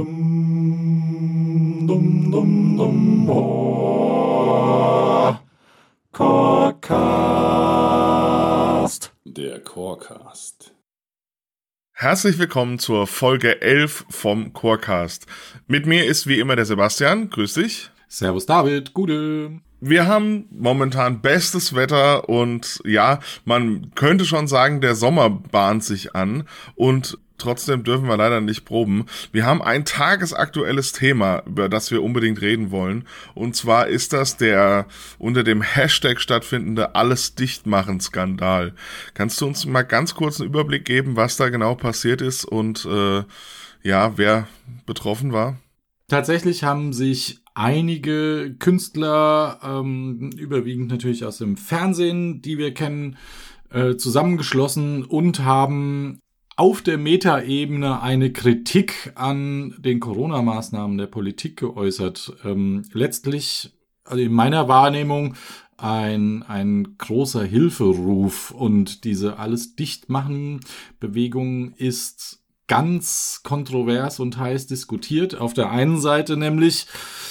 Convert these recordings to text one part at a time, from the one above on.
Dum, dum, dum, dum, oh. Corecast. Der Corecast. Herzlich willkommen zur Folge 11 vom Corecast. Mit mir ist wie immer der Sebastian. Grüß dich. Servus David, gute. Wir haben momentan bestes Wetter und ja, man könnte schon sagen, der Sommer bahnt sich an und Trotzdem dürfen wir leider nicht proben. Wir haben ein tagesaktuelles Thema, über das wir unbedingt reden wollen. Und zwar ist das der unter dem Hashtag stattfindende Alles dichtmachen Skandal. Kannst du uns mal ganz kurz einen Überblick geben, was da genau passiert ist und äh, ja, wer betroffen war? Tatsächlich haben sich einige Künstler, ähm, überwiegend natürlich aus dem Fernsehen, die wir kennen, äh, zusammengeschlossen und haben auf der Metaebene eine Kritik an den Corona-Maßnahmen der Politik geäußert. Ähm, letztlich, also in meiner Wahrnehmung, ein, ein großer Hilferuf und diese alles dichtmachen Bewegung ist ganz kontrovers und heiß diskutiert. Auf der einen Seite nämlich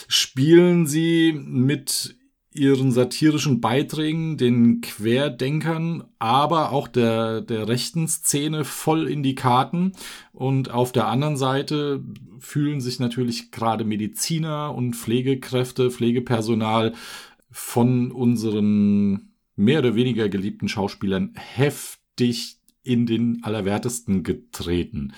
spielen sie mit ihren satirischen Beiträgen den Querdenkern, aber auch der, der rechten Szene voll in die Karten. Und auf der anderen Seite fühlen sich natürlich gerade Mediziner und Pflegekräfte, Pflegepersonal von unseren mehr oder weniger geliebten Schauspielern heftig in den Allerwertesten getreten.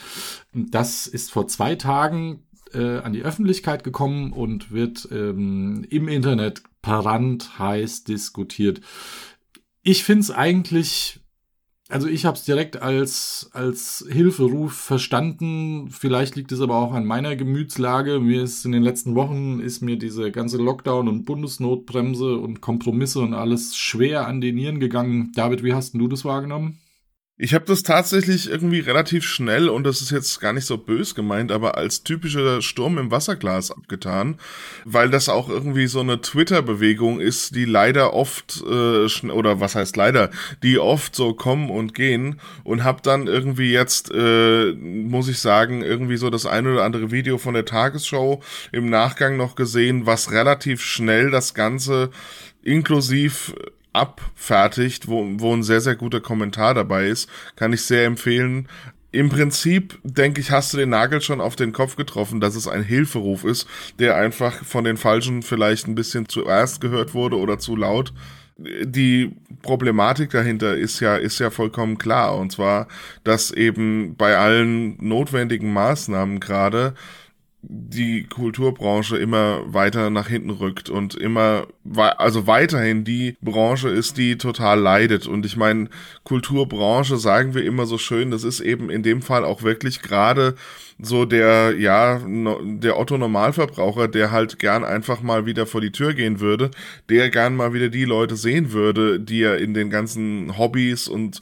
Das ist vor zwei Tagen äh, an die Öffentlichkeit gekommen und wird ähm, im Internet brandheiß diskutiert. Ich finde es eigentlich, also ich habe es direkt als, als Hilferuf verstanden. Vielleicht liegt es aber auch an meiner Gemütslage. Mir ist in den letzten Wochen ist mir diese ganze Lockdown und Bundesnotbremse und Kompromisse und alles schwer an den Nieren gegangen. David, wie hast du das wahrgenommen? Ich habe das tatsächlich irgendwie relativ schnell und das ist jetzt gar nicht so bös gemeint, aber als typischer Sturm im Wasserglas abgetan, weil das auch irgendwie so eine Twitter-Bewegung ist, die leider oft äh, oder was heißt leider, die oft so kommen und gehen. Und habe dann irgendwie jetzt äh, muss ich sagen irgendwie so das eine oder andere Video von der Tagesschau im Nachgang noch gesehen, was relativ schnell das Ganze inklusiv abfertigt, wo, wo ein sehr, sehr guter Kommentar dabei ist. Kann ich sehr empfehlen. Im Prinzip, denke ich, hast du den Nagel schon auf den Kopf getroffen, dass es ein Hilferuf ist, der einfach von den Falschen vielleicht ein bisschen zuerst gehört wurde oder zu laut. Die Problematik dahinter ist ja, ist ja vollkommen klar. Und zwar, dass eben bei allen notwendigen Maßnahmen gerade die Kulturbranche immer weiter nach hinten rückt und immer, also weiterhin die Branche ist, die total leidet. Und ich meine, Kulturbranche sagen wir immer so schön, das ist eben in dem Fall auch wirklich gerade so der, ja, der Otto Normalverbraucher, der halt gern einfach mal wieder vor die Tür gehen würde, der gern mal wieder die Leute sehen würde, die er in den ganzen Hobbys und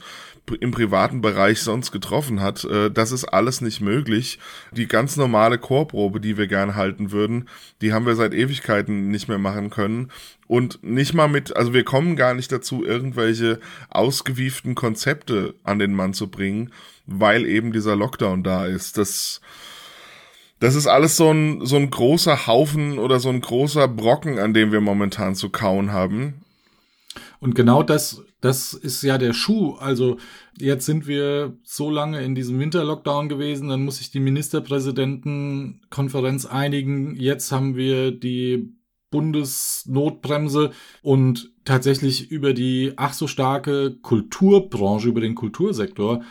im privaten Bereich sonst getroffen hat. Äh, das ist alles nicht möglich. Die ganz normale Chorprobe, die wir gern halten würden, die haben wir seit Ewigkeiten nicht mehr machen können. Und nicht mal mit, also wir kommen gar nicht dazu, irgendwelche ausgewieften Konzepte an den Mann zu bringen, weil eben dieser Lockdown da ist. Das, das ist alles so ein, so ein großer Haufen oder so ein großer Brocken, an dem wir momentan zu kauen haben. Und genau das, das ist ja der Schuh. Also jetzt sind wir so lange in diesem Winterlockdown gewesen, dann muss sich die Ministerpräsidentenkonferenz einigen. Jetzt haben wir die Bundesnotbremse und tatsächlich über die ach so starke Kulturbranche, über den Kultursektor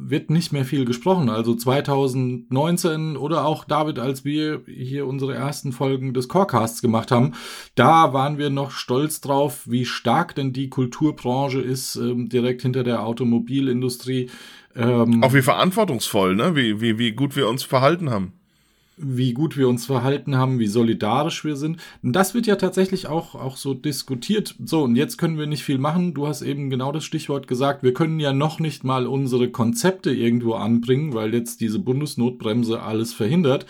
wird nicht mehr viel gesprochen. Also 2019 oder auch David, als wir hier unsere ersten Folgen des Corecasts gemacht haben, da waren wir noch stolz drauf, wie stark denn die Kulturbranche ist, ähm, direkt hinter der Automobilindustrie. Ähm, auch wie verantwortungsvoll, ne? Wie, wie, wie gut wir uns verhalten haben wie gut wir uns verhalten haben, wie solidarisch wir sind. Und das wird ja tatsächlich auch, auch so diskutiert. So, und jetzt können wir nicht viel machen. Du hast eben genau das Stichwort gesagt. Wir können ja noch nicht mal unsere Konzepte irgendwo anbringen, weil jetzt diese Bundesnotbremse alles verhindert.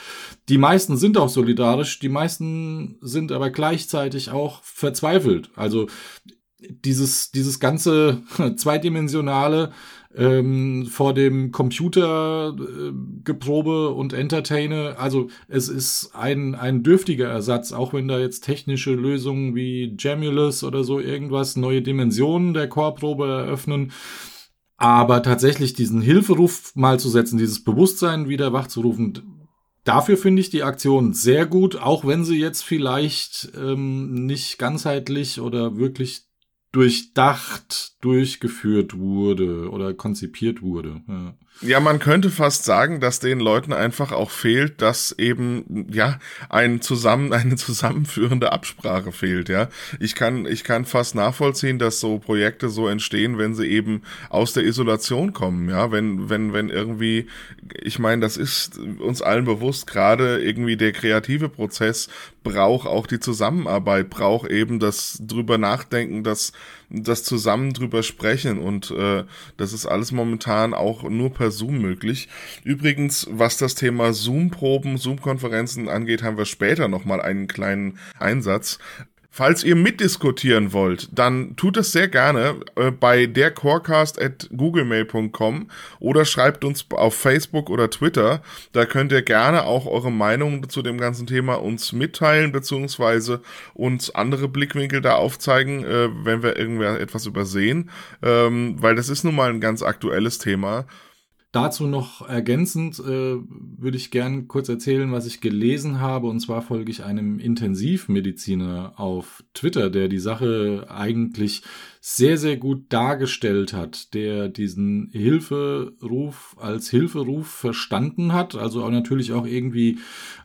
Die meisten sind auch solidarisch, die meisten sind aber gleichzeitig auch verzweifelt. Also dieses, dieses ganze zweidimensionale ähm, vor dem Computer äh, geprobe und entertaine. Also es ist ein, ein dürftiger Ersatz, auch wenn da jetzt technische Lösungen wie Jamulus oder so irgendwas neue Dimensionen der Chorprobe eröffnen. Aber tatsächlich diesen Hilferuf mal zu setzen, dieses Bewusstsein wieder wachzurufen, dafür finde ich die Aktion sehr gut, auch wenn sie jetzt vielleicht ähm, nicht ganzheitlich oder wirklich durchdacht durchgeführt wurde oder konzipiert wurde. Ja. Ja, man könnte fast sagen, dass den Leuten einfach auch fehlt, dass eben ja ein zusammen eine zusammenführende Absprache fehlt. Ja, ich kann ich kann fast nachvollziehen, dass so Projekte so entstehen, wenn sie eben aus der Isolation kommen. Ja, wenn wenn wenn irgendwie, ich meine, das ist uns allen bewusst. Gerade irgendwie der kreative Prozess braucht auch die Zusammenarbeit, braucht eben das drüber nachdenken, das das zusammen drüber sprechen und äh, das ist alles momentan auch nur per Zoom möglich. Übrigens, was das Thema Zoom-Proben, Zoom-Konferenzen angeht, haben wir später nochmal einen kleinen Einsatz. Falls ihr mitdiskutieren wollt, dann tut es sehr gerne äh, bei dercorecast.googlemail.com oder schreibt uns auf Facebook oder Twitter. Da könnt ihr gerne auch eure Meinung zu dem ganzen Thema uns mitteilen, beziehungsweise uns andere Blickwinkel da aufzeigen, äh, wenn wir irgendwer etwas übersehen, ähm, weil das ist nun mal ein ganz aktuelles Thema. Dazu noch ergänzend äh, würde ich gern kurz erzählen, was ich gelesen habe. Und zwar folge ich einem Intensivmediziner auf Twitter, der die Sache eigentlich sehr, sehr gut dargestellt hat, der diesen Hilferuf als Hilferuf verstanden hat, also auch natürlich auch irgendwie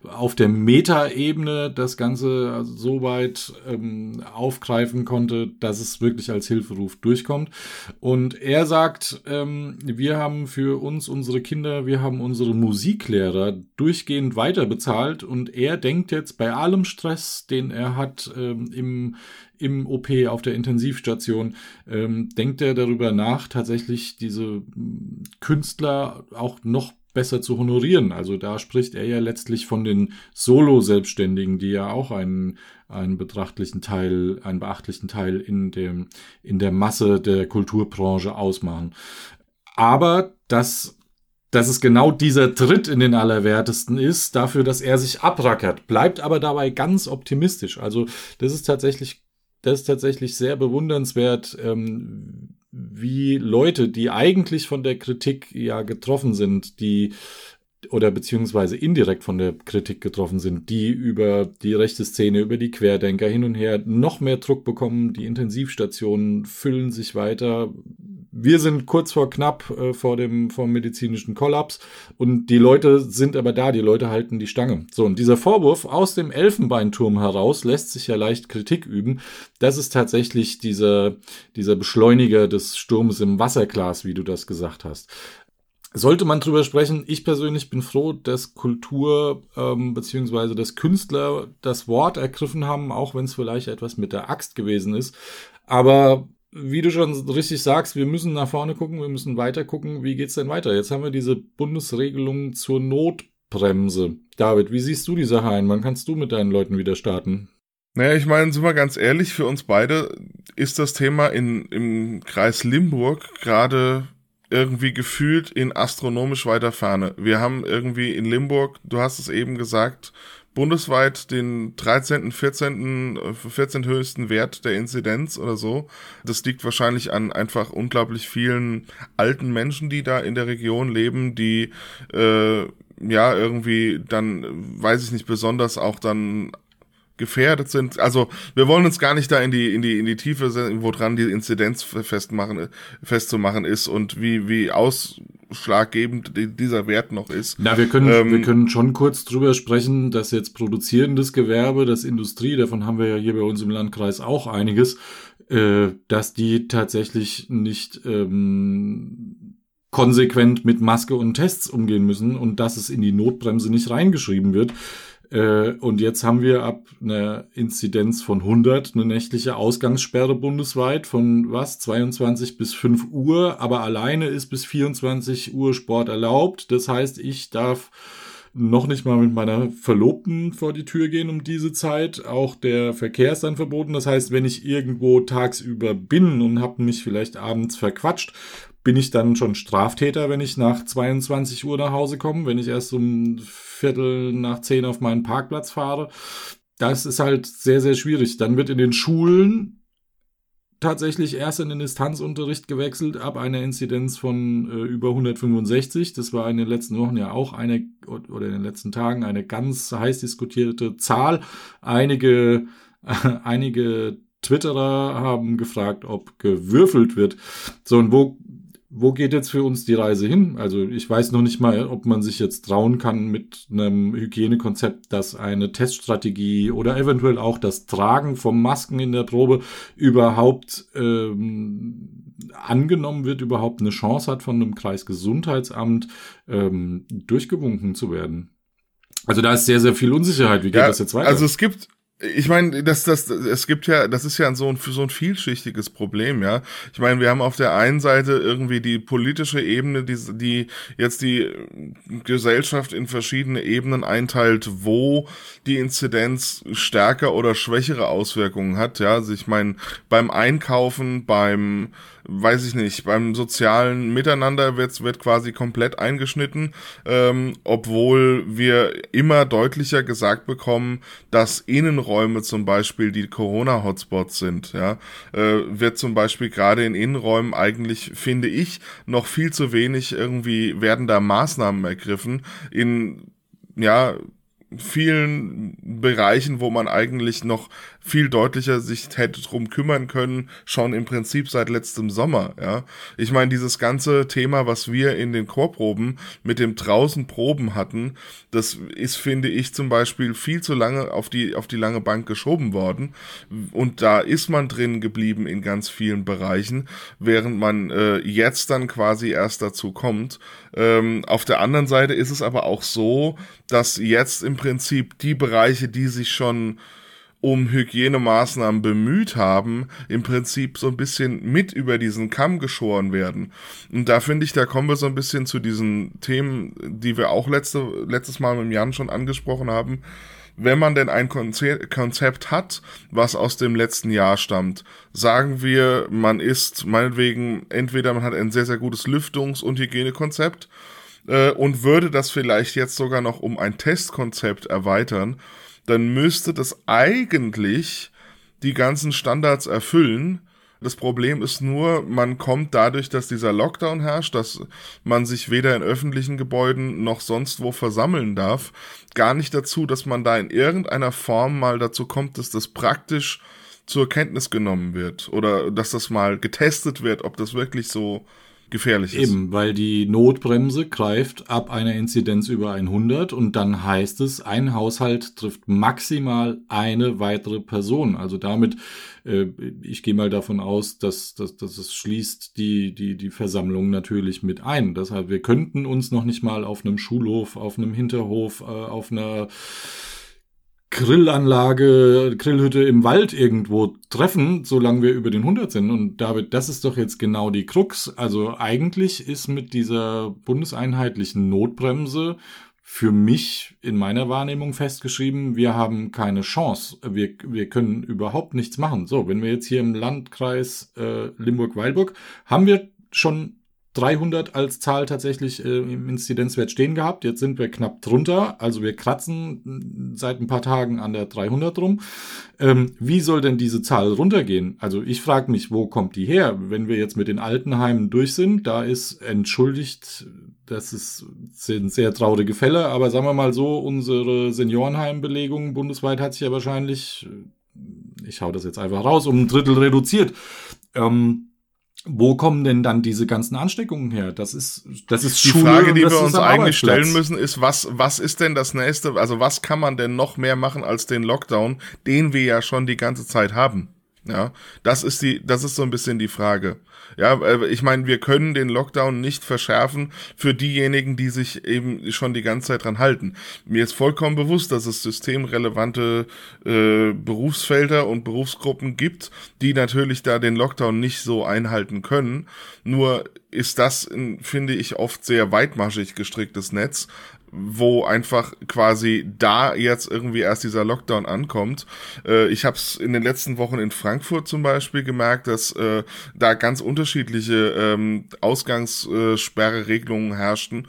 auf der Metaebene das Ganze so weit ähm, aufgreifen konnte, dass es wirklich als Hilferuf durchkommt. Und er sagt, ähm, wir haben für uns unsere Kinder, wir haben unsere Musiklehrer durchgehend weiter bezahlt und er denkt jetzt bei allem Stress, den er hat ähm, im im OP auf der Intensivstation, ähm, denkt er darüber nach, tatsächlich diese mm, Künstler auch noch besser zu honorieren. Also da spricht er ja letztlich von den Solo-Selbstständigen, die ja auch einen, einen betrachtlichen Teil, einen beachtlichen Teil in dem, in der Masse der Kulturbranche ausmachen. Aber das dass es genau dieser Tritt in den Allerwertesten ist, dafür, dass er sich abrackert, bleibt aber dabei ganz optimistisch. Also das ist tatsächlich das ist tatsächlich sehr bewundernswert, ähm, wie Leute, die eigentlich von der Kritik ja getroffen sind, die oder beziehungsweise indirekt von der Kritik getroffen sind, die über die rechte Szene, über die Querdenker hin und her noch mehr Druck bekommen. Die Intensivstationen füllen sich weiter. Wir sind kurz vor knapp äh, vor dem vom medizinischen Kollaps und die Leute sind aber da, die Leute halten die Stange. So, und dieser Vorwurf aus dem Elfenbeinturm heraus lässt sich ja leicht Kritik üben. Das ist tatsächlich dieser, dieser Beschleuniger des Sturms im Wasserglas, wie du das gesagt hast sollte man drüber sprechen. Ich persönlich bin froh, dass Kultur ähm, beziehungsweise dass Künstler das Wort ergriffen haben, auch wenn es vielleicht etwas mit der Axt gewesen ist. Aber wie du schon richtig sagst, wir müssen nach vorne gucken, wir müssen weiter gucken, wie geht's denn weiter? Jetzt haben wir diese Bundesregelung zur Notbremse. David, wie siehst du die Sache ein? Wann kannst du mit deinen Leuten wieder starten? Naja, ich meine, sind wir ganz ehrlich, für uns beide ist das Thema in, im Kreis Limburg gerade irgendwie gefühlt in astronomisch weiter Ferne. Wir haben irgendwie in Limburg, du hast es eben gesagt, bundesweit den 13., 14., 14. höchsten Wert der Inzidenz oder so. Das liegt wahrscheinlich an einfach unglaublich vielen alten Menschen, die da in der Region leben, die äh, ja irgendwie dann, weiß ich nicht, besonders auch dann gefährdet sind. Also wir wollen uns gar nicht da in die in die in die Tiefe, woran die Inzidenz festmachen festzumachen ist und wie wie ausschlaggebend dieser Wert noch ist. Na, wir können ähm, wir können schon kurz drüber sprechen, dass jetzt produzierendes Gewerbe, das Industrie, davon haben wir ja hier bei uns im Landkreis auch einiges, äh, dass die tatsächlich nicht ähm, konsequent mit Maske und Tests umgehen müssen und dass es in die Notbremse nicht reingeschrieben wird. Äh, und jetzt haben wir ab einer Inzidenz von 100 eine nächtliche Ausgangssperre bundesweit von was? 22 bis 5 Uhr, aber alleine ist bis 24 Uhr Sport erlaubt. Das heißt, ich darf noch nicht mal mit meiner Verlobten vor die Tür gehen um diese Zeit. Auch der Verkehr ist dann verboten. Das heißt, wenn ich irgendwo tagsüber bin und habe mich vielleicht abends verquatscht, bin ich dann schon Straftäter, wenn ich nach 22 Uhr nach Hause komme, wenn ich erst um Viertel nach zehn auf meinen Parkplatz fahre. Das ist halt sehr, sehr schwierig. Dann wird in den Schulen tatsächlich erst in den Distanzunterricht gewechselt ab einer Inzidenz von äh, über 165. Das war in den letzten Wochen ja auch eine oder in den letzten Tagen eine ganz heiß diskutierte Zahl. Einige, äh, einige Twitterer haben gefragt, ob gewürfelt wird. So, und wo wo geht jetzt für uns die Reise hin? Also ich weiß noch nicht mal, ob man sich jetzt trauen kann mit einem Hygienekonzept, dass eine Teststrategie oder eventuell auch das Tragen von Masken in der Probe überhaupt ähm, angenommen wird, überhaupt eine Chance hat, von einem Kreisgesundheitsamt ähm, durchgewunken zu werden. Also da ist sehr, sehr viel Unsicherheit. Wie geht ja, das jetzt weiter? Also es gibt ich meine, das, das, es gibt ja, das ist ja so ein, so ein vielschichtiges Problem, ja. Ich meine, wir haben auf der einen Seite irgendwie die politische Ebene, die, die jetzt die Gesellschaft in verschiedene Ebenen einteilt, wo die Inzidenz stärker oder schwächere Auswirkungen hat, ja. Also ich meine, beim Einkaufen, beim weiß ich nicht, beim sozialen Miteinander wird, wird quasi komplett eingeschnitten, ähm, obwohl wir immer deutlicher gesagt bekommen, dass Innenräume zum Beispiel die Corona-Hotspots sind, ja, äh, wird zum Beispiel gerade in Innenräumen eigentlich, finde ich, noch viel zu wenig irgendwie werden da Maßnahmen ergriffen in ja, vielen Bereichen, wo man eigentlich noch viel deutlicher sich hätte drum kümmern können, schon im Prinzip seit letztem Sommer, ja. Ich meine, dieses ganze Thema, was wir in den Chorproben mit dem draußen Proben hatten, das ist, finde ich, zum Beispiel viel zu lange auf die, auf die lange Bank geschoben worden. Und da ist man drin geblieben in ganz vielen Bereichen, während man äh, jetzt dann quasi erst dazu kommt. Ähm, auf der anderen Seite ist es aber auch so, dass jetzt im Prinzip die Bereiche, die sich schon um Hygienemaßnahmen bemüht haben, im Prinzip so ein bisschen mit über diesen Kamm geschoren werden. Und da finde ich, da kommen wir so ein bisschen zu diesen Themen, die wir auch letzte, letztes Mal mit Jan schon angesprochen haben. Wenn man denn ein Konzept hat, was aus dem letzten Jahr stammt, sagen wir, man ist meinetwegen, entweder man hat ein sehr, sehr gutes Lüftungs- und Hygienekonzept äh, und würde das vielleicht jetzt sogar noch um ein Testkonzept erweitern, dann müsste das eigentlich die ganzen Standards erfüllen. Das Problem ist nur, man kommt dadurch, dass dieser Lockdown herrscht, dass man sich weder in öffentlichen Gebäuden noch sonst wo versammeln darf, gar nicht dazu, dass man da in irgendeiner Form mal dazu kommt, dass das praktisch zur Kenntnis genommen wird oder dass das mal getestet wird, ob das wirklich so gefährlich ist. Eben, weil die Notbremse greift ab einer Inzidenz über 100 und dann heißt es, ein Haushalt trifft maximal eine weitere Person. Also damit, äh, ich gehe mal davon aus, dass, dass, dass es schließt die, die, die Versammlung natürlich mit ein. Deshalb, wir könnten uns noch nicht mal auf einem Schulhof, auf einem Hinterhof, äh, auf einer Grillanlage, Grillhütte im Wald irgendwo treffen, solange wir über den 100 sind. Und David, das ist doch jetzt genau die Krux. Also eigentlich ist mit dieser bundeseinheitlichen Notbremse für mich in meiner Wahrnehmung festgeschrieben, wir haben keine Chance. Wir, wir können überhaupt nichts machen. So, wenn wir jetzt hier im Landkreis äh, Limburg-Weilburg haben wir schon 300 als Zahl tatsächlich äh, im Inzidenzwert stehen gehabt. Jetzt sind wir knapp drunter. Also wir kratzen seit ein paar Tagen an der 300 rum. Ähm, wie soll denn diese Zahl runtergehen? Also ich frage mich, wo kommt die her? Wenn wir jetzt mit den Altenheimen durch sind, da ist entschuldigt, das ist, sind sehr traurige Fälle, aber sagen wir mal so, unsere Seniorenheimbelegung bundesweit hat sich ja wahrscheinlich, ich hau das jetzt einfach raus, um ein Drittel reduziert. Ähm, wo kommen denn dann diese ganzen Ansteckungen her? Das ist, das ist die Schule Frage, die wir uns eigentlich stellen müssen, ist, was, was ist denn das nächste? Also was kann man denn noch mehr machen als den Lockdown, den wir ja schon die ganze Zeit haben? Ja, das ist die, das ist so ein bisschen die Frage. Ja, äh, ich meine, wir können den Lockdown nicht verschärfen für diejenigen, die sich eben schon die ganze Zeit dran halten. Mir ist vollkommen bewusst, dass es systemrelevante äh, Berufsfelder und Berufsgruppen gibt, die natürlich da den Lockdown nicht so einhalten können. Nur ist das, finde ich, oft sehr weitmaschig gestricktes Netz wo einfach quasi da jetzt irgendwie erst dieser Lockdown ankommt. Äh, ich habe es in den letzten Wochen in Frankfurt zum Beispiel gemerkt, dass äh, da ganz unterschiedliche ähm, Ausgangssperreregelungen herrschten.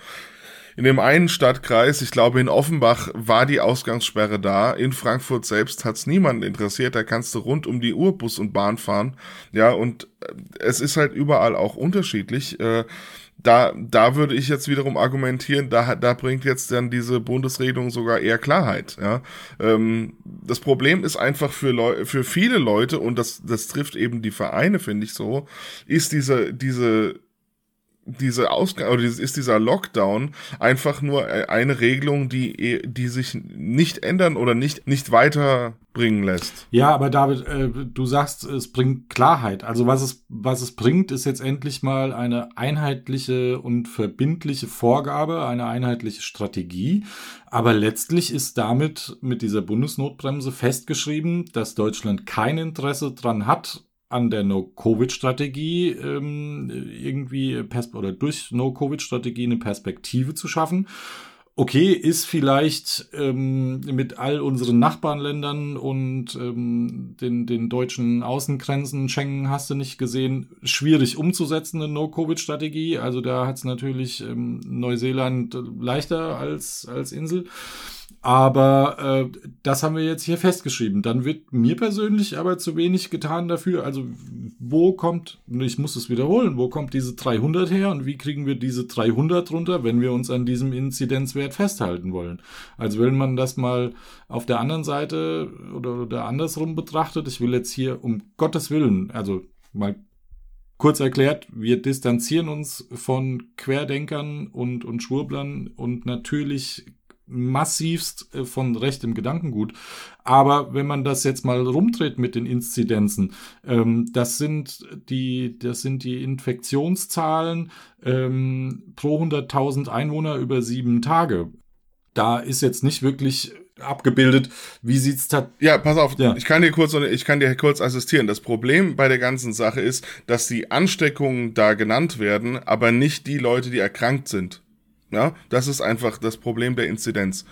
In dem einen Stadtkreis, ich glaube in Offenbach, war die Ausgangssperre da. In Frankfurt selbst hat's niemanden interessiert. Da kannst du rund um die Uhr Bus und Bahn fahren. Ja, und äh, es ist halt überall auch unterschiedlich. Äh, da, da würde ich jetzt wiederum argumentieren, da, da bringt jetzt dann diese Bundesregelung sogar eher Klarheit. Ja? Ähm, das Problem ist einfach für, Leu für viele Leute, und das, das trifft eben die Vereine, finde ich so, ist diese, diese diese Ausgang oder ist dieser Lockdown einfach nur äh, eine Regelung, die die sich nicht ändern oder nicht nicht weiterbringen lässt. Ja, aber David, äh, du sagst, es bringt Klarheit. Also was es was es bringt, ist jetzt endlich mal eine einheitliche und verbindliche Vorgabe, eine einheitliche Strategie. Aber letztlich ist damit mit dieser Bundesnotbremse festgeschrieben, dass Deutschland kein Interesse dran hat, an der No-Covid-Strategie ähm, irgendwie Pers oder durch No-Covid-Strategie eine Perspektive zu schaffen. Okay, ist vielleicht ähm, mit all unseren Nachbarländern und ähm, den, den deutschen Außengrenzen, Schengen hast du nicht gesehen, schwierig umzusetzen, eine No-Covid-Strategie. Also da hat es natürlich ähm, Neuseeland leichter als, als Insel. Aber äh, das haben wir jetzt hier festgeschrieben. Dann wird mir persönlich aber zu wenig getan dafür. Also wo kommt, ich muss es wiederholen, wo kommt diese 300 her und wie kriegen wir diese 300 runter, wenn wir uns an diesem Inzidenzwert festhalten wollen? Also wenn man das mal auf der anderen Seite oder, oder andersrum betrachtet, ich will jetzt hier um Gottes Willen, also mal kurz erklärt, wir distanzieren uns von Querdenkern und, und Schwurblern und natürlich massivst äh, von rechtem Gedankengut. Aber wenn man das jetzt mal rumdreht mit den Inzidenzen, ähm, das sind die, das sind die Infektionszahlen ähm, pro 100.000 Einwohner über sieben Tage. Da ist jetzt nicht wirklich abgebildet. Wie sieht's da? Ja, pass auf. Ja. Ich kann dir kurz, ich kann dir kurz assistieren. Das Problem bei der ganzen Sache ist, dass die Ansteckungen da genannt werden, aber nicht die Leute, die erkrankt sind. Ja, das ist einfach das Problem der Inzidenz.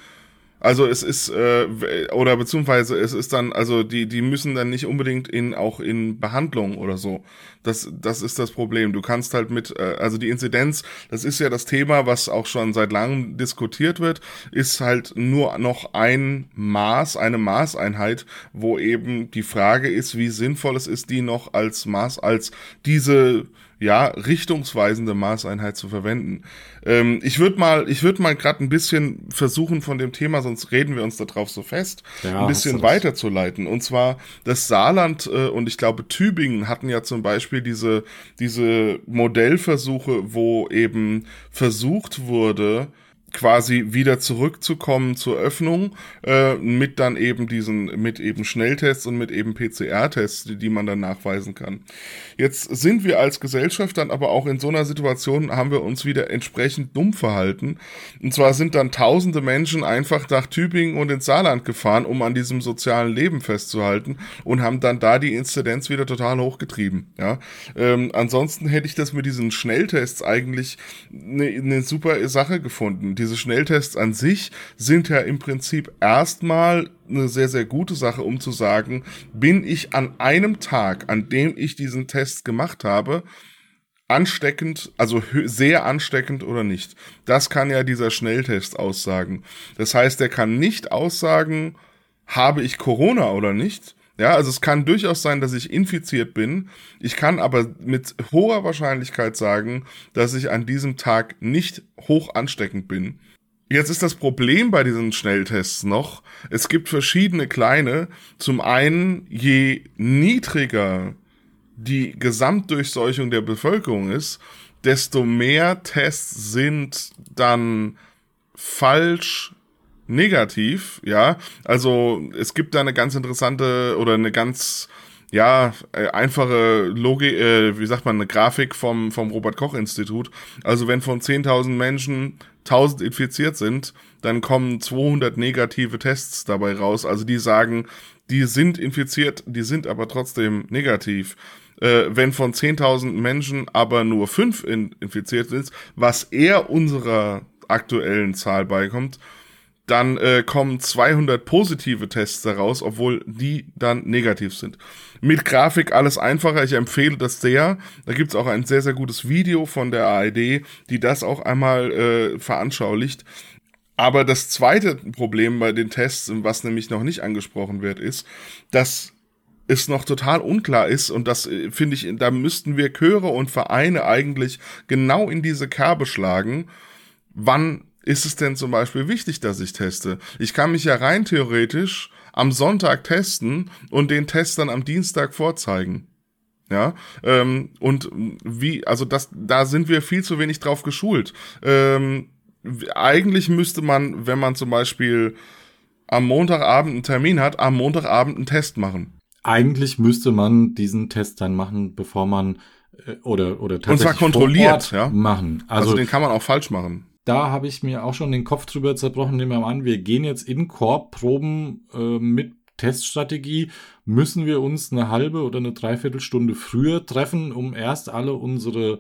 Also es ist äh, oder beziehungsweise es ist dann also die die müssen dann nicht unbedingt in auch in Behandlung oder so. Das das ist das Problem. Du kannst halt mit äh, also die Inzidenz, das ist ja das Thema, was auch schon seit langem diskutiert wird, ist halt nur noch ein Maß, eine Maßeinheit, wo eben die Frage ist, wie sinnvoll es ist, die noch als Maß als diese ja, richtungsweisende Maßeinheit zu verwenden. Ähm, ich würde mal, ich würde mal gerade ein bisschen versuchen von dem Thema, sonst reden wir uns darauf so fest, ja, ein bisschen weiterzuleiten. Und zwar das Saarland äh, und ich glaube Tübingen hatten ja zum Beispiel diese, diese Modellversuche, wo eben versucht wurde, quasi wieder zurückzukommen zur Öffnung äh, mit dann eben diesen mit eben Schnelltests und mit eben PCR-Tests, die, die man dann nachweisen kann. Jetzt sind wir als Gesellschaft dann aber auch in so einer Situation haben wir uns wieder entsprechend dumm verhalten und zwar sind dann tausende Menschen einfach nach Tübingen und ins Saarland gefahren, um an diesem sozialen Leben festzuhalten und haben dann da die Inzidenz wieder total hochgetrieben. Ja, ähm, ansonsten hätte ich das mit diesen Schnelltests eigentlich eine ne super Sache gefunden diese Schnelltests an sich sind ja im Prinzip erstmal eine sehr, sehr gute Sache, um zu sagen, bin ich an einem Tag, an dem ich diesen Test gemacht habe, ansteckend, also sehr ansteckend oder nicht. Das kann ja dieser Schnelltest aussagen. Das heißt, er kann nicht aussagen, habe ich Corona oder nicht. Ja, also es kann durchaus sein, dass ich infiziert bin. Ich kann aber mit hoher Wahrscheinlichkeit sagen, dass ich an diesem Tag nicht hoch ansteckend bin. Jetzt ist das Problem bei diesen Schnelltests noch, es gibt verschiedene kleine. Zum einen, je niedriger die Gesamtdurchseuchung der Bevölkerung ist, desto mehr Tests sind dann falsch negativ, ja. Also es gibt da eine ganz interessante oder eine ganz ja, äh, einfache Logik, äh, wie sagt man, eine Grafik vom, vom Robert Koch Institut. Also wenn von 10.000 Menschen 1000 infiziert sind, dann kommen 200 negative Tests dabei raus. Also die sagen, die sind infiziert, die sind aber trotzdem negativ. Äh, wenn von 10.000 Menschen aber nur 5 in, infiziert sind, was eher unserer aktuellen Zahl beikommt, dann äh, kommen 200 positive Tests daraus, obwohl die dann negativ sind. Mit Grafik alles einfacher. Ich empfehle das sehr. Da gibt's auch ein sehr, sehr gutes Video von der ARD, die das auch einmal äh, veranschaulicht. Aber das zweite Problem bei den Tests, was nämlich noch nicht angesprochen wird, ist, dass es noch total unklar ist und das äh, finde ich, da müssten wir Chöre und Vereine eigentlich genau in diese Kerbe schlagen. Wann ist es denn zum Beispiel wichtig, dass ich teste? Ich kann mich ja rein theoretisch am Sonntag testen und den Test dann am Dienstag vorzeigen. Ja, ähm, und wie, also das, da sind wir viel zu wenig drauf geschult. Ähm, eigentlich müsste man, wenn man zum Beispiel am Montagabend einen Termin hat, am Montagabend einen Test machen. Eigentlich müsste man diesen Test dann machen, bevor man äh, oder oder tatsächlich Und zwar kontrolliert, ja? machen. Also, also den kann man auch falsch machen. Da habe ich mir auch schon den Kopf drüber zerbrochen. Nehmen wir mal an, wir gehen jetzt in Korbproben äh, mit Teststrategie. Müssen wir uns eine halbe oder eine Dreiviertelstunde früher treffen, um erst alle unsere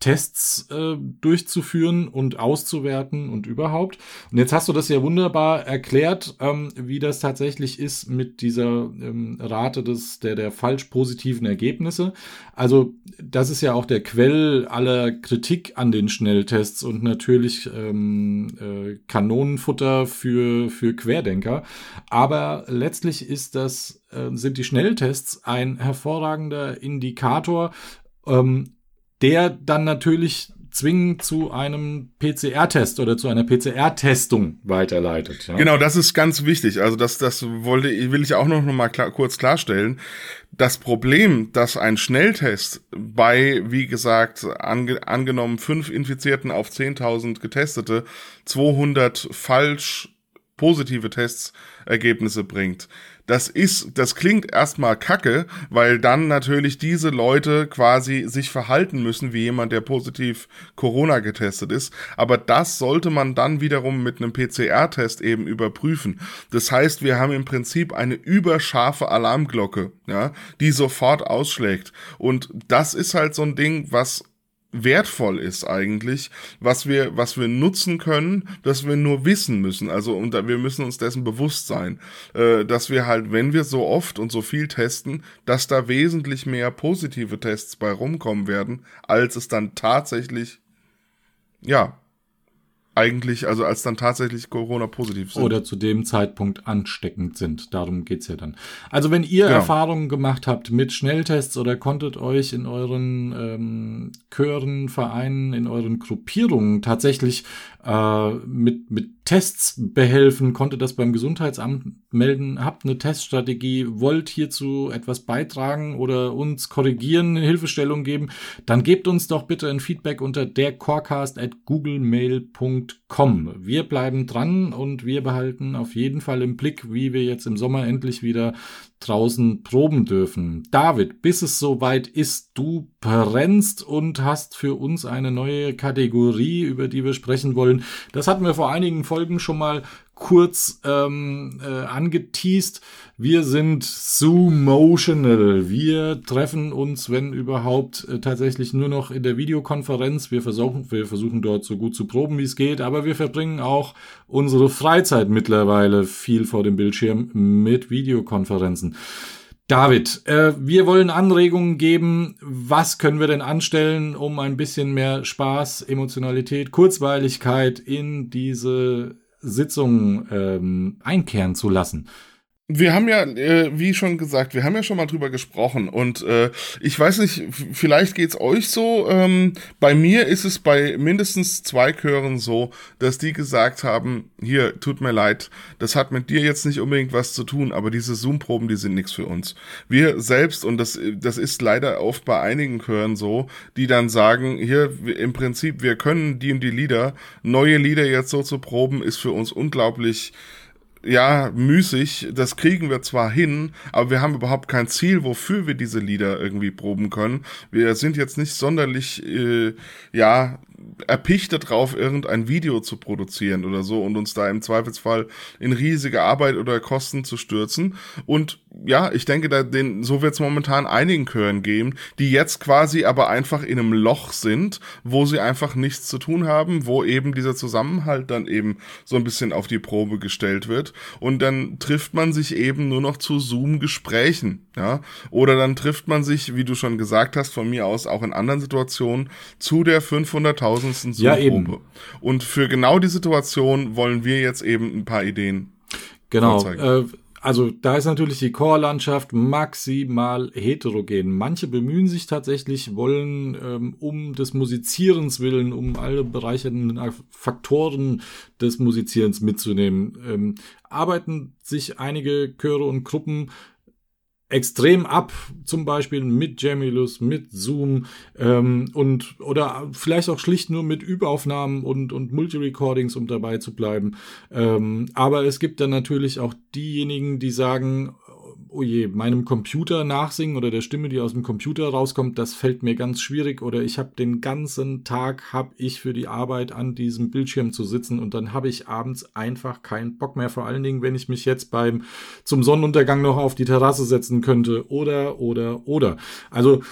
Tests äh, durchzuführen und auszuwerten und überhaupt. Und jetzt hast du das ja wunderbar erklärt, ähm, wie das tatsächlich ist mit dieser ähm, Rate des der der falsch positiven Ergebnisse. Also das ist ja auch der Quell aller Kritik an den Schnelltests und natürlich ähm, äh, Kanonenfutter für für Querdenker. Aber letztlich ist das äh, sind die Schnelltests ein hervorragender Indikator ähm, der dann natürlich zwingend zu einem PCR-Test oder zu einer PCR-Testung weiterleitet. Ja? Genau, das ist ganz wichtig. Also das, das wollte, will ich auch noch mal klar, kurz klarstellen. Das Problem, dass ein Schnelltest bei, wie gesagt, ange, angenommen fünf Infizierten auf 10.000 Getestete 200 falsch positive Tests Ergebnisse bringt das ist, das klingt erstmal kacke, weil dann natürlich diese Leute quasi sich verhalten müssen wie jemand, der positiv Corona getestet ist. Aber das sollte man dann wiederum mit einem PCR-Test eben überprüfen. Das heißt, wir haben im Prinzip eine überscharfe Alarmglocke, ja, die sofort ausschlägt. Und das ist halt so ein Ding, was wertvoll ist eigentlich, was wir, was wir nutzen können, dass wir nur wissen müssen. Also und wir müssen uns dessen bewusst sein, äh, dass wir halt, wenn wir so oft und so viel testen, dass da wesentlich mehr positive Tests bei rumkommen werden, als es dann tatsächlich ja eigentlich, also als dann tatsächlich Corona-positiv sind. Oder zu dem Zeitpunkt ansteckend sind. Darum geht's ja dann. Also wenn ihr genau. Erfahrungen gemacht habt mit Schnelltests oder konntet euch in euren ähm, Chören, Vereinen, in euren Gruppierungen tatsächlich äh, mit, mit Tests behelfen, konnte das beim Gesundheitsamt melden, habt eine Teststrategie, wollt hierzu etwas beitragen oder uns korrigieren, eine Hilfestellung geben, dann gebt uns doch bitte ein Feedback unter dercorecast at googlemail.com. Wir bleiben dran und wir behalten auf jeden Fall im Blick, wie wir jetzt im Sommer endlich wieder draußen proben dürfen. David, bis es soweit ist, du brennst und hast für uns eine neue Kategorie, über die wir sprechen wollen. Das hatten wir vor einigen Folgen schon mal kurz ähm, äh, angeteased. Wir sind Zoomotional. Wir treffen uns, wenn überhaupt, äh, tatsächlich nur noch in der Videokonferenz. Wir versuchen, wir versuchen dort so gut zu proben, wie es geht, aber wir verbringen auch unsere Freizeit mittlerweile viel vor dem Bildschirm mit Videokonferenzen. David, äh, wir wollen Anregungen geben. Was können wir denn anstellen, um ein bisschen mehr Spaß, Emotionalität, Kurzweiligkeit in diese Sitzung ähm, einkehren zu lassen. Wir haben ja, äh, wie schon gesagt, wir haben ja schon mal drüber gesprochen und äh, ich weiß nicht, vielleicht geht's euch so. Ähm, bei mir ist es bei mindestens zwei Chören so, dass die gesagt haben, hier, tut mir leid, das hat mit dir jetzt nicht unbedingt was zu tun, aber diese Zoom-Proben, die sind nichts für uns. Wir selbst, und das, das ist leider oft bei einigen Chören so, die dann sagen, hier, im Prinzip, wir können die und die Lieder, neue Lieder jetzt so zu proben, ist für uns unglaublich ja, müßig. Das kriegen wir zwar hin, aber wir haben überhaupt kein Ziel, wofür wir diese Lieder irgendwie proben können. Wir sind jetzt nicht sonderlich, äh, ja, erpicht darauf, irgendein Video zu produzieren oder so und uns da im Zweifelsfall in riesige Arbeit oder Kosten zu stürzen. Und ja, ich denke, da den, so wird es momentan einigen Chören geben, die jetzt quasi aber einfach in einem Loch sind, wo sie einfach nichts zu tun haben, wo eben dieser Zusammenhalt dann eben so ein bisschen auf die Probe gestellt wird. Und dann trifft man sich eben nur noch zu Zoom-Gesprächen, ja. Oder dann trifft man sich, wie du schon gesagt hast, von mir aus auch in anderen Situationen, zu der 500.000. Zoom-Probe. Ja, Und für genau die Situation wollen wir jetzt eben ein paar Ideen Genau. Äh, also da ist natürlich die Core-Landschaft maximal heterogen. Manche bemühen sich tatsächlich, wollen ähm, um des Musizierens willen, um alle bereichernden Faktoren des Musizierens mitzunehmen, ähm, arbeiten sich einige Chöre und Gruppen extrem ab, zum Beispiel mit Jamilus, mit Zoom ähm, und oder vielleicht auch schlicht nur mit Überaufnahmen und und Multirecordings, um dabei zu bleiben. Ähm, aber es gibt dann natürlich auch diejenigen, die sagen, oh je, meinem Computer nachsingen oder der Stimme, die aus dem Computer rauskommt, das fällt mir ganz schwierig. Oder ich habe den ganzen Tag habe ich für die Arbeit an diesem Bildschirm zu sitzen und dann habe ich abends einfach keinen Bock mehr, vor allen Dingen, wenn ich mich jetzt beim zum Sonnenuntergang noch auf die Terrasse setzen könnte. Oder oder oder. Also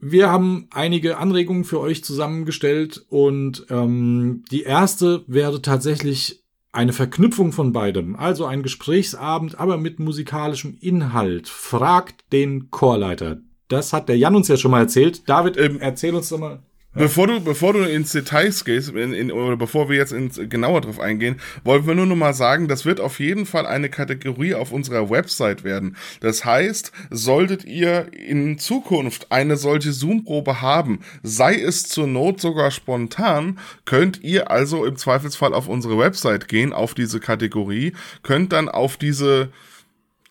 wir haben einige Anregungen für euch zusammengestellt und ähm, die erste wäre tatsächlich eine Verknüpfung von beidem, also ein Gesprächsabend, aber mit musikalischem Inhalt. Fragt den Chorleiter. Das hat der Jan uns ja schon mal erzählt. David, ähm, erzähl uns doch mal. Bevor du, bevor du ins Details gehst, in, in, oder bevor wir jetzt ins, genauer drauf eingehen, wollen wir nur noch mal sagen, das wird auf jeden Fall eine Kategorie auf unserer Website werden. Das heißt, solltet ihr in Zukunft eine solche Zoom-Probe haben, sei es zur Not sogar spontan, könnt ihr also im Zweifelsfall auf unsere Website gehen, auf diese Kategorie, könnt dann auf diese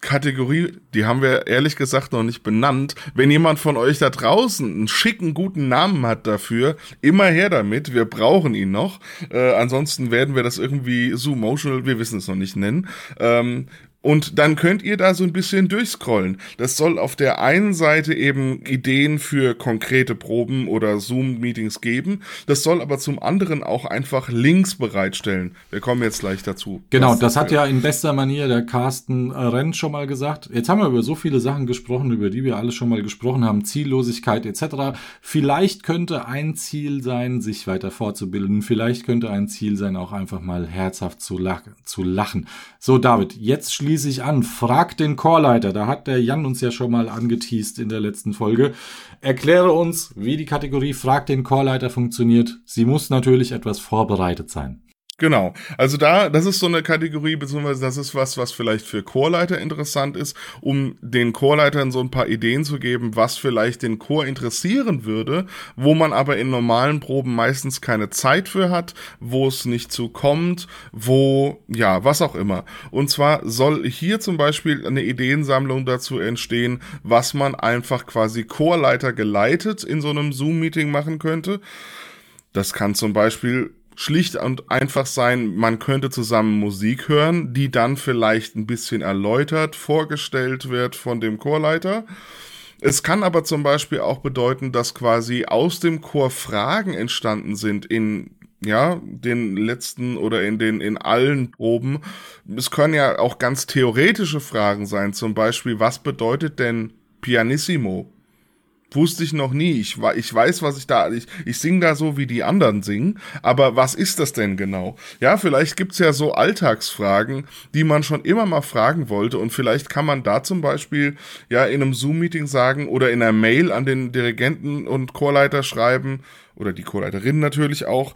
Kategorie, die haben wir ehrlich gesagt noch nicht benannt. Wenn jemand von euch da draußen einen schicken, guten Namen hat dafür, immer her damit. Wir brauchen ihn noch. Äh, ansonsten werden wir das irgendwie Zoomotional, wir wissen es noch nicht nennen. Ähm, und dann könnt ihr da so ein bisschen durchscrollen. Das soll auf der einen Seite eben Ideen für konkrete Proben oder Zoom-Meetings geben. Das soll aber zum anderen auch einfach Links bereitstellen. Wir kommen jetzt gleich dazu. Genau, das hat ja in bester Manier der Carsten Renn schon mal gesagt. Jetzt haben wir über so viele Sachen gesprochen, über die wir alle schon mal gesprochen haben. Ziellosigkeit etc. Vielleicht könnte ein Ziel sein, sich weiter fortzubilden. Vielleicht könnte ein Ziel sein, auch einfach mal herzhaft zu, lach zu lachen. So, David, jetzt schließt schließe an. Frag den Chorleiter. Da hat der Jan uns ja schon mal angeteased in der letzten Folge. Erkläre uns, wie die Kategorie Frag den Chorleiter funktioniert. Sie muss natürlich etwas vorbereitet sein. Genau. Also da, das ist so eine Kategorie, beziehungsweise das ist was, was vielleicht für Chorleiter interessant ist, um den Chorleitern so ein paar Ideen zu geben, was vielleicht den Chor interessieren würde, wo man aber in normalen Proben meistens keine Zeit für hat, wo es nicht zu kommt, wo, ja, was auch immer. Und zwar soll hier zum Beispiel eine Ideensammlung dazu entstehen, was man einfach quasi Chorleiter geleitet in so einem Zoom-Meeting machen könnte. Das kann zum Beispiel schlicht und einfach sein, man könnte zusammen Musik hören, die dann vielleicht ein bisschen erläutert vorgestellt wird von dem Chorleiter. Es kann aber zum Beispiel auch bedeuten, dass quasi aus dem Chor Fragen entstanden sind in ja, den letzten oder in den, in allen Proben. Es können ja auch ganz theoretische Fragen sein. Zum Beispiel, was bedeutet denn Pianissimo? Wusste ich noch nie. Ich, ich weiß, was ich da. Ich, ich singe da so, wie die anderen singen. Aber was ist das denn genau? Ja, vielleicht gibt's ja so Alltagsfragen, die man schon immer mal fragen wollte. Und vielleicht kann man da zum Beispiel ja in einem Zoom-Meeting sagen oder in einer Mail an den Dirigenten und Chorleiter schreiben oder die Chorleiterin natürlich auch.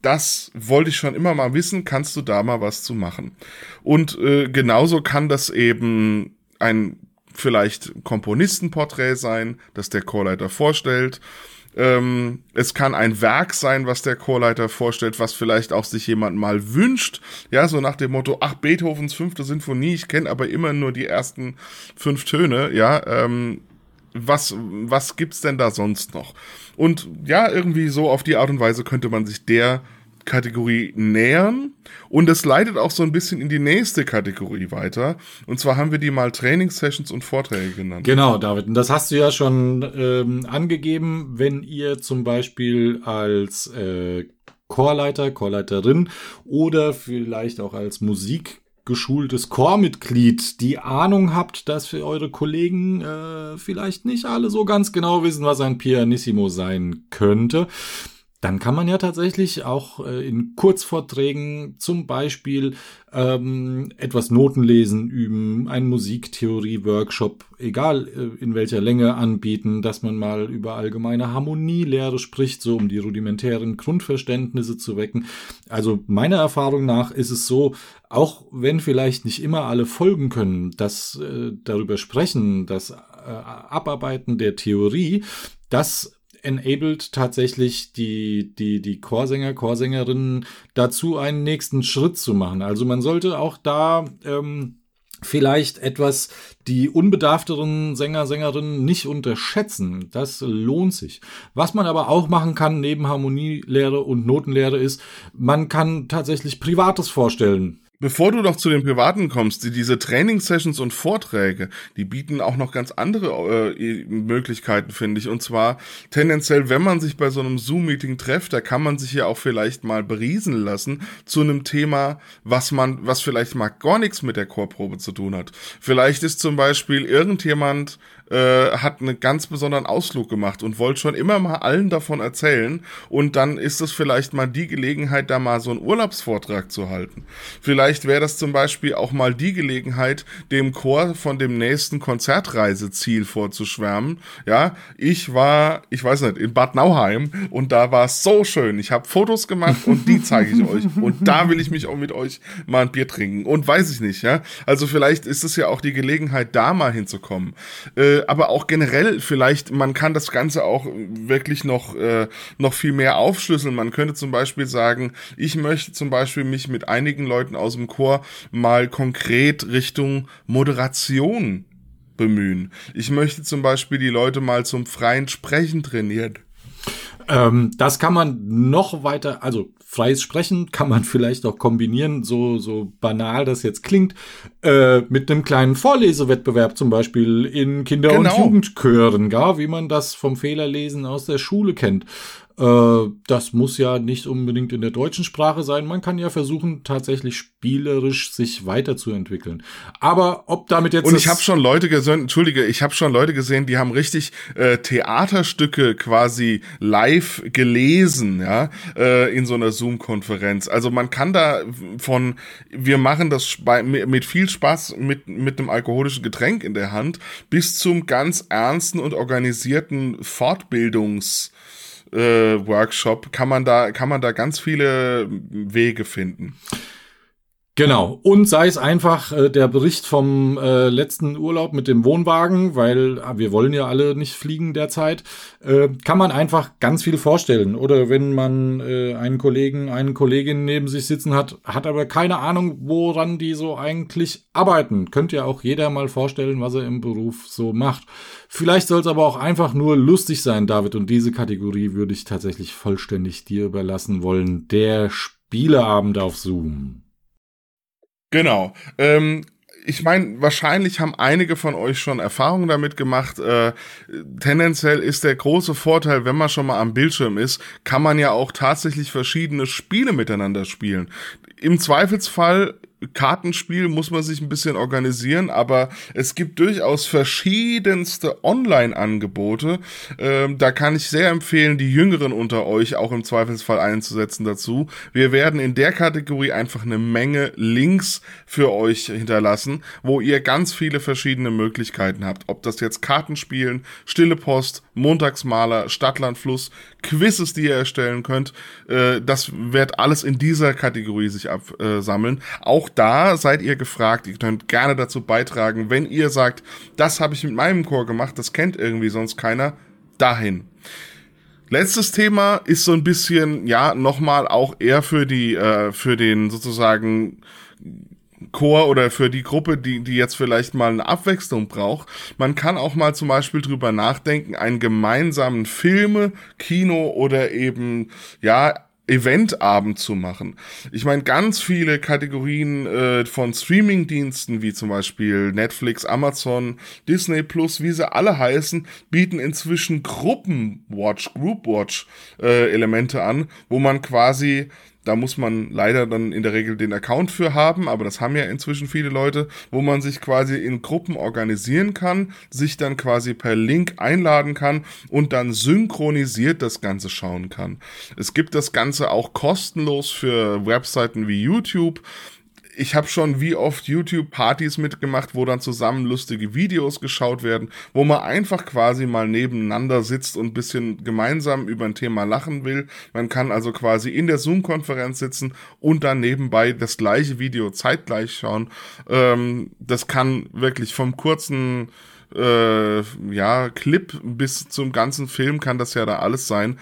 Das wollte ich schon immer mal wissen. Kannst du da mal was zu machen? Und äh, genauso kann das eben ein vielleicht Komponistenporträt sein, das der Chorleiter vorstellt. Ähm, es kann ein Werk sein, was der Chorleiter vorstellt, was vielleicht auch sich jemand mal wünscht. Ja, so nach dem Motto, ach, Beethovens fünfte Sinfonie, ich kenne aber immer nur die ersten fünf Töne, ja, ähm, was, was gibt's denn da sonst noch? Und ja, irgendwie so auf die Art und Weise könnte man sich der Kategorie nähern und es leitet auch so ein bisschen in die nächste Kategorie weiter. Und zwar haben wir die mal Trainingssessions und Vorträge genannt. Genau, David. Und das hast du ja schon ähm, angegeben, wenn ihr zum Beispiel als äh, Chorleiter, Chorleiterin oder vielleicht auch als Musik geschultes Chormitglied die Ahnung habt, dass für eure Kollegen äh, vielleicht nicht alle so ganz genau wissen, was ein Pianissimo sein könnte, dann kann man ja tatsächlich auch äh, in Kurzvorträgen zum Beispiel ähm, etwas Notenlesen üben, einen Musiktheorie-Workshop, egal äh, in welcher Länge anbieten, dass man mal über allgemeine Harmonielehre spricht, so um die rudimentären Grundverständnisse zu wecken. Also meiner Erfahrung nach ist es so, auch wenn vielleicht nicht immer alle folgen können, dass äh, darüber sprechen, das äh, Abarbeiten der Theorie, das enabled tatsächlich die, die, die Chorsänger, Chorsängerinnen dazu, einen nächsten Schritt zu machen. Also man sollte auch da ähm, vielleicht etwas die unbedarfteren Sänger, Sängerinnen nicht unterschätzen. Das lohnt sich. Was man aber auch machen kann neben Harmonielehre und Notenlehre ist, man kann tatsächlich Privates vorstellen. Bevor du noch zu den Privaten kommst, die, diese Trainingssessions und Vorträge, die bieten auch noch ganz andere äh, Möglichkeiten, finde ich. Und zwar tendenziell, wenn man sich bei so einem Zoom-Meeting trifft, da kann man sich ja auch vielleicht mal beriesen lassen zu einem Thema, was man, was vielleicht mal gar nichts mit der Chorprobe zu tun hat. Vielleicht ist zum Beispiel irgendjemand äh, hat einen ganz besonderen Ausflug gemacht und wollte schon immer mal allen davon erzählen. Und dann ist es vielleicht mal die Gelegenheit, da mal so einen Urlaubsvortrag zu halten. Vielleicht wäre das zum Beispiel auch mal die Gelegenheit, dem Chor von dem nächsten Konzertreiseziel vorzuschwärmen. Ja, ich war, ich weiß nicht, in Bad Nauheim und da war es so schön. Ich habe Fotos gemacht und die zeige ich euch. Und da will ich mich auch mit euch mal ein Bier trinken. Und weiß ich nicht, ja. Also vielleicht ist es ja auch die Gelegenheit, da mal hinzukommen. Äh, aber auch generell vielleicht, man kann das Ganze auch wirklich noch, äh, noch viel mehr aufschlüsseln. Man könnte zum Beispiel sagen, ich möchte zum Beispiel mich mit einigen Leuten aus dem Chor mal konkret Richtung Moderation bemühen. Ich möchte zum Beispiel die Leute mal zum freien Sprechen trainieren. Ähm, das kann man noch weiter, also freies Sprechen kann man vielleicht auch kombinieren, so, so banal das jetzt klingt, äh, mit einem kleinen Vorlesewettbewerb zum Beispiel in Kinder- genau. und Jugendchören, gar wie man das vom Fehlerlesen aus der Schule kennt. Äh, das muss ja nicht unbedingt in der deutschen Sprache sein. Man kann ja versuchen, tatsächlich spielerisch sich weiterzuentwickeln. Aber ob damit jetzt. Und ich habe schon Leute gesehen, entschuldige, ich habe schon Leute gesehen, die haben richtig äh, Theaterstücke quasi live gelesen, ja, äh, in so einer Zoom-Konferenz. Also man kann da von, wir machen das bei, mit viel Spaß mit, mit einem alkoholischen Getränk in der Hand, bis zum ganz ernsten und organisierten Fortbildungs- Workshop kann man da kann man da ganz viele Wege finden. Genau. Und sei es einfach äh, der Bericht vom äh, letzten Urlaub mit dem Wohnwagen, weil äh, wir wollen ja alle nicht fliegen derzeit, äh, kann man einfach ganz viel vorstellen. Oder wenn man äh, einen Kollegen, eine Kollegin neben sich sitzen hat, hat aber keine Ahnung, woran die so eigentlich arbeiten. Könnt ja auch jeder mal vorstellen, was er im Beruf so macht. Vielleicht soll es aber auch einfach nur lustig sein, David. Und diese Kategorie würde ich tatsächlich vollständig dir überlassen wollen. Der Spieleabend auf Zoom. Genau. Ähm, ich meine, wahrscheinlich haben einige von euch schon Erfahrungen damit gemacht. Äh, tendenziell ist der große Vorteil, wenn man schon mal am Bildschirm ist, kann man ja auch tatsächlich verschiedene Spiele miteinander spielen. Im Zweifelsfall Kartenspiel muss man sich ein bisschen organisieren, aber es gibt durchaus verschiedenste Online-Angebote. Ähm, da kann ich sehr empfehlen, die Jüngeren unter euch auch im Zweifelsfall einzusetzen dazu. Wir werden in der Kategorie einfach eine Menge Links für euch hinterlassen, wo ihr ganz viele verschiedene Möglichkeiten habt. Ob das jetzt Kartenspielen, Stille Post, Montagsmaler, Stadtland Fluss, Quizzes, die ihr erstellen könnt, äh, das wird alles in dieser Kategorie sich absammeln. Auch da seid ihr gefragt. Ihr könnt gerne dazu beitragen, wenn ihr sagt, das habe ich mit meinem Chor gemacht, das kennt irgendwie sonst keiner, dahin. Letztes Thema ist so ein bisschen, ja, nochmal auch eher für die, äh, für den sozusagen Chor oder für die Gruppe, die, die jetzt vielleicht mal eine Abwechslung braucht. Man kann auch mal zum Beispiel drüber nachdenken, einen gemeinsamen Filme, Kino oder eben, ja, Eventabend zu machen. Ich meine, ganz viele Kategorien äh, von Streamingdiensten, wie zum Beispiel Netflix, Amazon, Disney Plus, wie sie alle heißen, bieten inzwischen Gruppenwatch, Groupwatch äh, Elemente an, wo man quasi da muss man leider dann in der Regel den Account für haben, aber das haben ja inzwischen viele Leute, wo man sich quasi in Gruppen organisieren kann, sich dann quasi per Link einladen kann und dann synchronisiert das Ganze schauen kann. Es gibt das Ganze auch kostenlos für Webseiten wie YouTube ich habe schon wie oft YouTube-Partys mitgemacht, wo dann zusammen lustige Videos geschaut werden, wo man einfach quasi mal nebeneinander sitzt und bisschen gemeinsam über ein Thema lachen will. Man kann also quasi in der Zoom-Konferenz sitzen und dann nebenbei das gleiche Video zeitgleich schauen. Ähm, das kann wirklich vom kurzen äh, ja, Clip bis zum ganzen Film kann das ja da alles sein.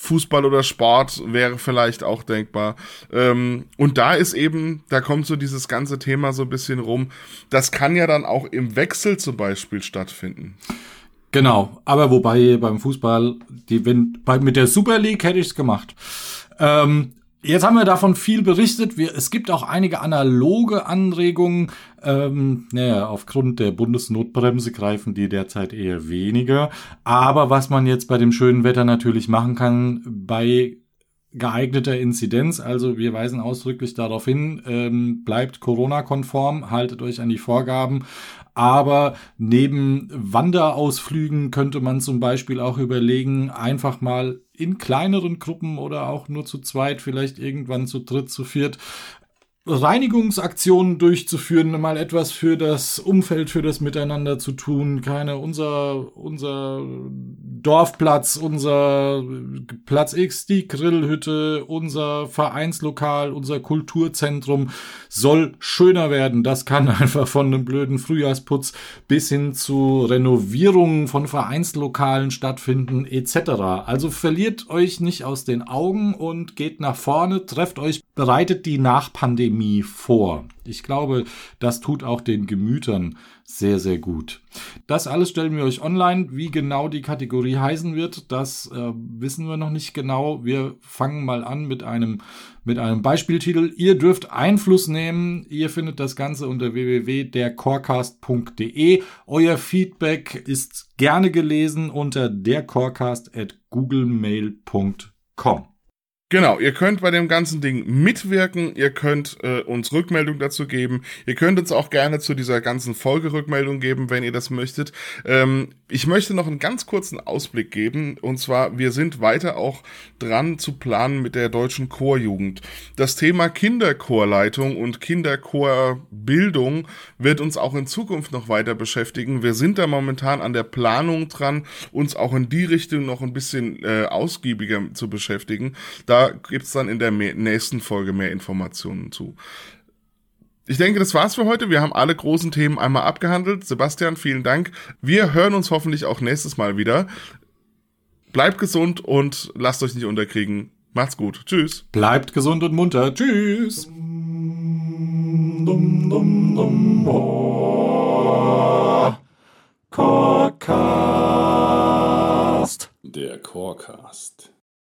Fußball oder Sport wäre vielleicht auch denkbar. Ähm, und da ist eben, da kommt so dieses ganze Thema so ein bisschen rum. Das kann ja dann auch im Wechsel zum Beispiel stattfinden. Genau, aber wobei beim Fußball, die, wenn, bei, mit der Super League hätte ich es gemacht. Ähm, Jetzt haben wir davon viel berichtet. Wir, es gibt auch einige analoge Anregungen. Ähm, naja, aufgrund der Bundesnotbremse greifen die derzeit eher weniger. Aber was man jetzt bei dem schönen Wetter natürlich machen kann, bei geeigneter Inzidenz, also wir weisen ausdrücklich darauf hin, ähm, bleibt Corona-konform, haltet euch an die Vorgaben, aber neben Wanderausflügen könnte man zum Beispiel auch überlegen, einfach mal in kleineren Gruppen oder auch nur zu zweit, vielleicht irgendwann zu dritt, zu viert, Reinigungsaktionen durchzuführen, mal etwas für das Umfeld, für das Miteinander zu tun. Keine, unser, unser Dorfplatz, unser Platz X, die Grillhütte, unser Vereinslokal, unser Kulturzentrum soll schöner werden. Das kann einfach von einem blöden Frühjahrsputz bis hin zu Renovierungen von Vereinslokalen stattfinden, etc. Also verliert euch nicht aus den Augen und geht nach vorne, trefft euch, bereitet die Nachpandemie Pandemie vor. Ich glaube, das tut auch den Gemütern sehr, sehr gut. Das alles stellen wir euch online. Wie genau die Kategorie heißen wird, das äh, wissen wir noch nicht genau. Wir fangen mal an mit einem, mit einem Beispieltitel. Ihr dürft Einfluss nehmen. Ihr findet das Ganze unter www.dercorecast.de. Euer Feedback ist gerne gelesen unter dercorecast.googlemail.com. Genau, ihr könnt bei dem ganzen Ding mitwirken, ihr könnt äh, uns Rückmeldung dazu geben, ihr könnt uns auch gerne zu dieser ganzen Folge Rückmeldung geben, wenn ihr das möchtet. Ähm, ich möchte noch einen ganz kurzen Ausblick geben, und zwar, wir sind weiter auch dran zu planen mit der deutschen Chorjugend. Das Thema Kinderchorleitung und Kinderchorbildung wird uns auch in Zukunft noch weiter beschäftigen. Wir sind da momentan an der Planung dran, uns auch in die Richtung noch ein bisschen äh, ausgiebiger zu beschäftigen. Da da gibt's dann in der nächsten Folge mehr Informationen zu. Ich denke, das war's für heute. Wir haben alle großen Themen einmal abgehandelt. Sebastian, vielen Dank. Wir hören uns hoffentlich auch nächstes Mal wieder. Bleibt gesund und lasst euch nicht unterkriegen. Macht's gut. Tschüss. Bleibt gesund und munter. Tschüss. Dum, dum, dum, Chorcast. Der Chorcast.